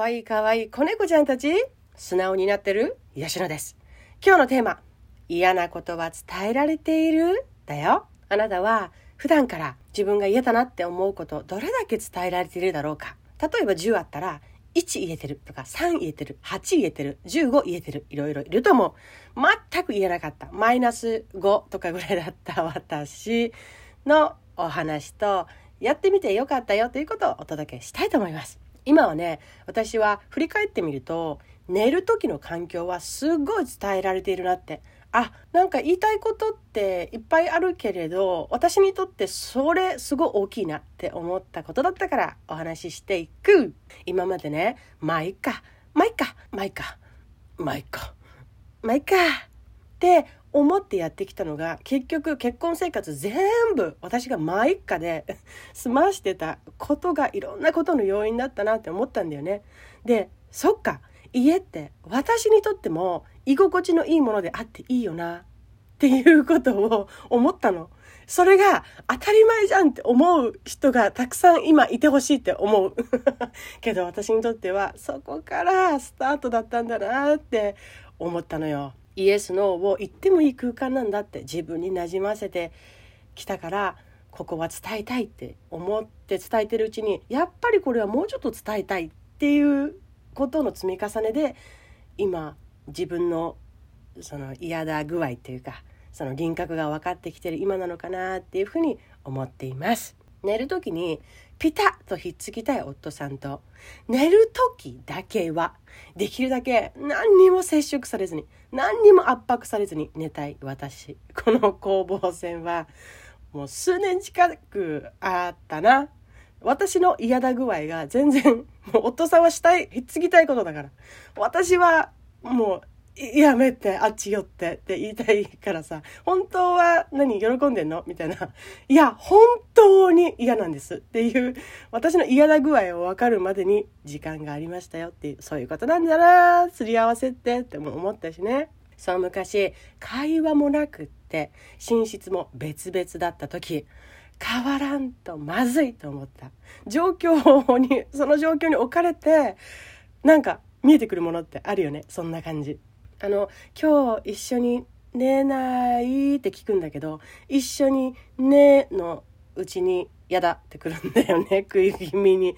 わいいかわいい子猫ちゃんたち、素直になってる？吉野です。今日のテーマ、嫌なことは伝えられている？だよ。あなたは普段から自分が嫌だなって思うことどれだけ伝えられているだろうか。例えば10あったら1言えてるとか3言えてる8言えてる15言えてるいろいろいると思う全く言えなかったマイナス5とかぐらいだった私のお話とやってみてよかったよということをお届けしたいと思います今はね私は振り返ってみると寝る時の環境はすごい伝えられているなって。あなんか言いたいことっていっぱいあるけれど私にとってそれすごい大きいなって思ったことだったからお話ししていく。今までねまあいっかまあいっかまあいっかまあいっかまあいっかって思ってやってきたのが結局結婚生活全部私がまあ一家で 済ましてたことがいろんなことの要因だったなって思ったんだよね。でそっか家って私にとっても居心地のいいものであっていいよなっていうことを思ったの。それが当たり前じゃんって思う人がたくさん今いてほしいって思う。けど私にとってはそこからスタートだったんだなって思ったのよ。イエス・ノーを言ってもいい空間なんだって自分になじませてきたからここは伝えたいって思って伝えてるうちにやっぱりこれはもうちょっと伝えたいっていうことの積み重ねで今自分のその嫌だ具合っていうかその輪郭が分かってきてる今なのかなっていうふうに思っています。寝る時にピタッとひっつきたい夫さんと寝る時だけはできるだけ何にも接触されずに何にも圧迫されずに寝たい私。この攻防戦はもう数年近くあったな。私の嫌だ具合が全然もう夫さんはしたいひっつきたいことだから。私はもうやめて、あっち寄ってって言いたいからさ、本当は何喜んでんの？みたいな。いや、本当に嫌なんですっていう、私の嫌な具合を分かるまでに時間がありましたよっていう、そういうことなんだなすり合わせってっても思ったしね。そう昔、会話もなくって、寝室も別々だった時、変わらんとまずいと思った。状況に、その状況に置かれて、なんか見えてくるものってあるよね。そんな感じ。あの今日一緒に寝ないって聞くんだけど一緒に寝のうちに嫌だってくるんだよね。食い気味に。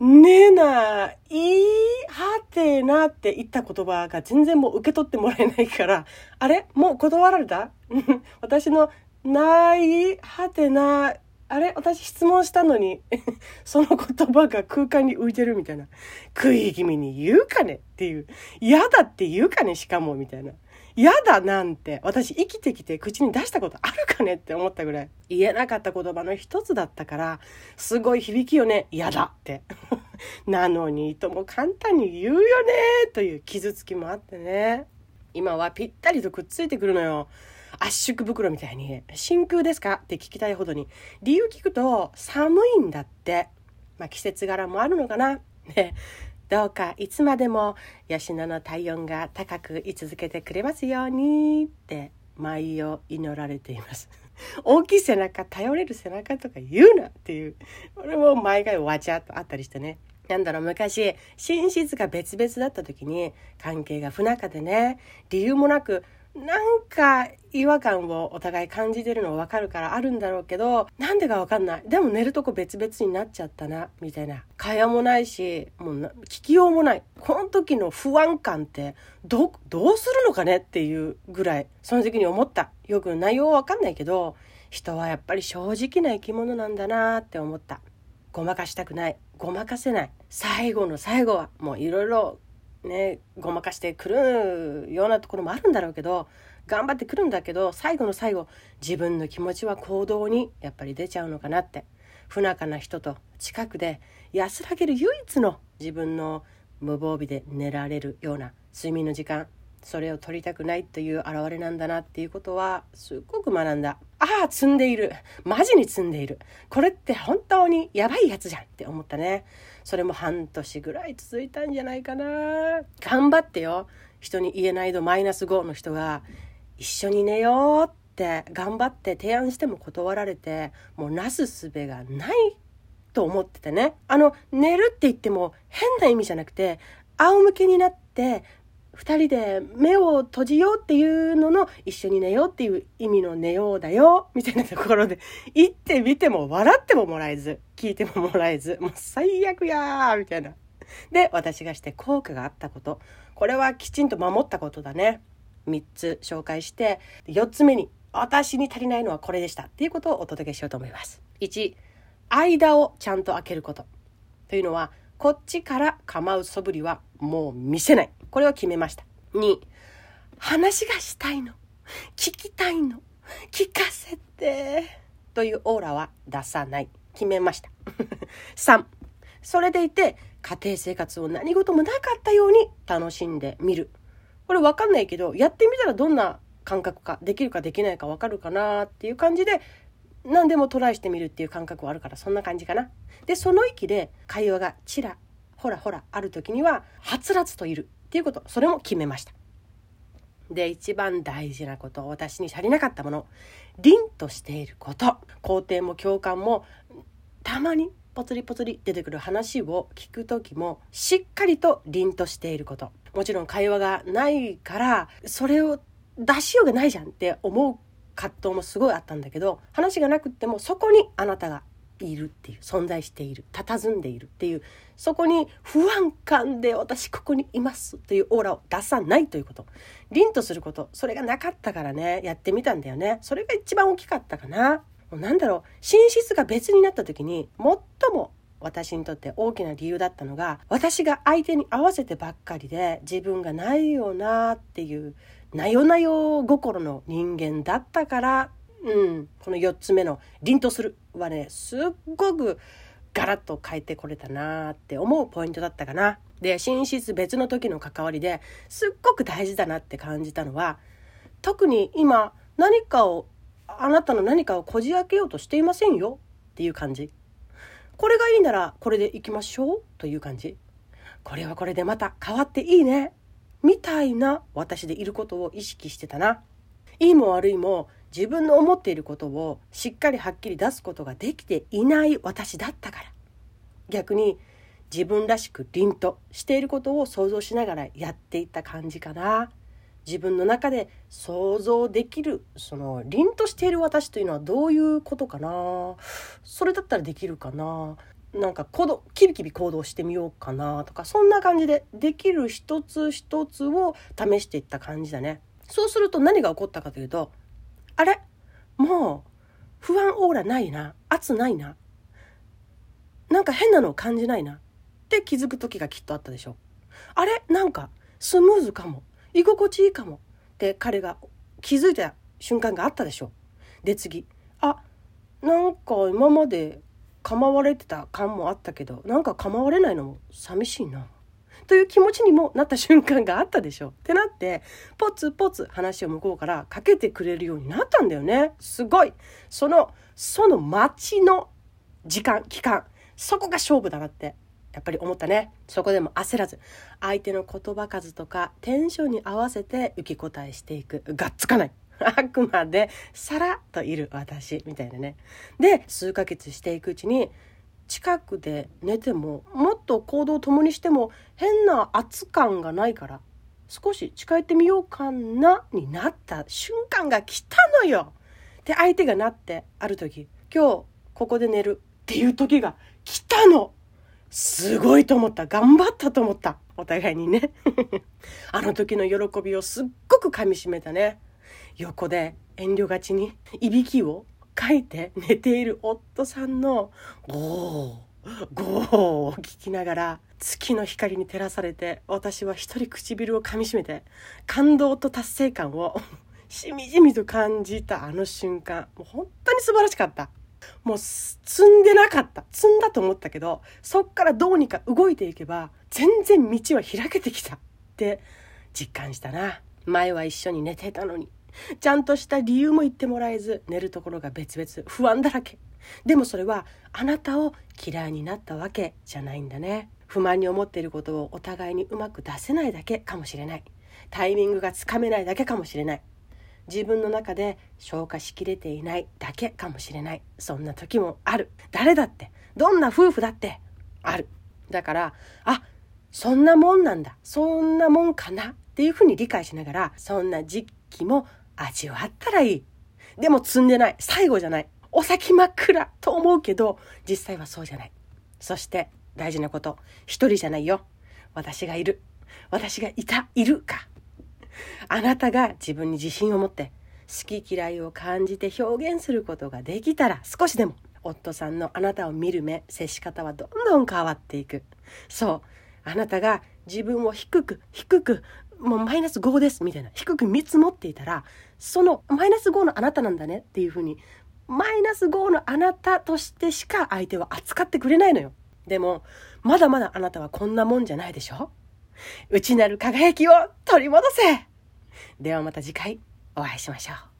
寝ないはてなって言った言葉が全然もう受け取ってもらえないから。あれ？もう断られた？私のないはてなあれ？私質問したのに。その言葉が空間に浮いてるみたいな。食い気味に言うかねっていう。嫌だって言うかねしかもみたいな。嫌だなんて。私生きてきて口に出したことあるかねって思ったぐらい。言えなかった言葉の一つだったからすごい響きよね。嫌だって。なのにとも簡単に言うよねという傷つきもあってね。今はぴったりとくっついてくるのよ。圧縮袋みたいに、真空ですか？って聞きたいほどに。理由聞くと、寒いんだって。まあ、季節柄もあるのかな？ね。どうかいつまでも吉野の体温が高く居続けてくれますようにって舞を祈られています。大きい背中、頼れる背中とか言うなっていう。これも毎回わちゃっとあったりしてね。なんだろう、昔、寝室が別々だった時に関係が不仲でね、理由もなくなんか違和感をお互い感じてるのわかるからあるんだろうけどなんでかわかんない。でも寝るとこ別々になっちゃったなみたいな。会話もないしもう聞きようもない。この時の不安感ってどどうするのかねっていうぐらいその時に思った。よく内容はわかんないけど人はやっぱり正直な生き物なんだなって思った。ごまかしたくない。ごまかせない。最後の最後はもういろいろねごまかしてくるようなところもあるんだろうけど頑張ってくるんだけど最後の最後自分の気持ちは行動にやっぱり出ちゃうのかなって。不仲な人と近くで安らげる唯一の自分の無防備で寝られるような睡眠の時間。それを取りたくないという表れなんだなっていうことはすっごく学んだ。ああ積んでいる。マジに積んでいる。これって本当にやばいやつじゃんって思ったね。それも半年ぐらい続いたんじゃないかな。頑張ってよ。人に言えないとマイナス5の人が一緒に寝ようって頑張って提案しても断られてもうなすすべがないと思っててね。あの、寝るって言っても変な意味じゃなくて、仰向けになって2人で目を閉じようっていうのの一緒に寝ようっていう意味の寝ようだよみたいなところで行ってみても笑ってももらえず聞いてももらえず もう最悪やーみたいな。で私がして効果があったことこれはきちんと守ったことだね3つ紹介して4つ目に私に足りないのはこれでしたっていうことをお届けしようと思います。1間をちゃんと開けることというのはこっちから構う素振りはもう見せない。これを決めました。2、話がしたいの。聞きたいの。聞かせて。というオーラは出さない。決めました。3、それでいて家庭生活を何事もなかったように楽しんでみる。これわかんないけど、やってみたらどんな感覚か、できるかできないかわかるかなっていう感じで何でもトライしてみるっていう感覚はあるからそんな感じかな。でその域で会話がちらほらほらある時にははつらつといるっていうことそれも決めました。で一番大事なこと私に足りなかったもの凛としていること肯定も共感もたまにポツリポツリ出てくる話を聞く時もしっかりと凛としていることもちろん会話がないからそれを出しようがないじゃんって思う葛藤もすごいあったんだけど話がなくってもそこにあなたがいるっていう存在している佇んでいるっていうそこに不安感で私ここにいますというオーラを出さないということ。凛とすること。それがなかったからね。やってみたんだよね。それが一番大きかったかな。もうなんだろう。寝室が別になった時に最も私にとって大きな理由だったのが私が相手に合わせてばっかりで自分がないよなっていうなよなよ心の人間だったから、うん、この4つ目の「凛とする」はねすっごくガラッと変えてこれたなって思うポイントだったかな。で寝室別の時の関わりですっごく大事だなって感じたのは特に今何かをあなたの何かをこじ開けようとしていませんよ？っていう感じ。これがいいならこれでいきましょう？という感じ。これはこれでまた変わっていいね。みたいな私でいることを意識してたな。いいも悪いも自分の思っていることをしっかりはっきり出すことができていない私だったから。逆に自分らしく凛としていることを想像しながらやっていった感じかな。自分の中で想像できるその凛としている私というのはどういうことかなそれだったらできるかななんか行動キビキビ行動してみようかなとかそんな感じでできる一つ一つを試していった感じだね。そうすると何が起こったかというとあれ？もう不安オーラないな。圧ないな。なんか変なのを感じないな。って気づく時がきっとあったでしょあれ？なんかスムーズかも。居心地いいかも。って彼が気づいた瞬間があったでしょで次。あなんか今まで構われてた感もあったけどなんか構われないのも寂しいな。という気持ちにもなった瞬間があったでしょ。ってなってポツポツ話を向こうからかけてくれるようになったんだよね。すごい。そのその待ちの時間期間。そこが勝負だなってやっぱり思ったね。そこでも焦らず相手の言葉数とかテンションに合わせて受け答えしていく。がっつかない。あくまでさらっといる私みたいなねで数ヶ月していくうちに近くで寝てももっと行動を共にしても変な圧感がないから少し近寄ってみようかなになった瞬間が来たのよで相手がなってある時今日ここで寝るっていう時が来たのすごいと思った。頑張ったと思った。お互いにね。あの時の喜びをすっごく噛みしめたね。横で遠慮がちにいびきをかいて寝ている夫さんのゴー、ゴーを聞きながら月の光に照らされて私は一人唇を噛みしめて感動と達成感を しみじみと感じたあの瞬間。もう本当に素晴らしかった。もう積んでなかった。積んだと思ったけどそっからどうにか動いていけば全然道は開けてきた。って実感したな。前は一緒に寝てたのに。ちゃんとした理由も言ってもらえず寝るところが別々不安だらけ。でもそれはあなたを嫌いになったわけじゃないんだね。不満に思っていることをお互いにうまく出せないだけかもしれない。タイミングがつかめないだけかもしれない。自分の中で消化しきれていないだけかもしれない。そんな時もある。誰だって。どんな夫婦だって。ある。だからあそんなもんなんだ。そんなもんかな。っていうふうに理解しながらそんな時期も味わったらいい。でも積んでない。最後じゃない。お先真っ暗と思うけど実際はそうじゃない。そして大事なこと。一人じゃないよ。私がいる。私がいた。いるか。あなたが自分に自信を持って好き嫌いを感じて表現することができたら少しでも夫さんのあなたを見る目接し方はどんどん変わっていく。そう。あなたが自分を低く低くもうマイナス5ですみたいな低く見積もっていたらそのマイナス5のあなたなんだねっていうふうにマイナス5のあなたとしてしか相手は扱ってくれないのよ。でもまだまだあなたはこんなもんじゃないでしょ？内なる輝きを取り戻せ。ではまた次回お会いしましょう。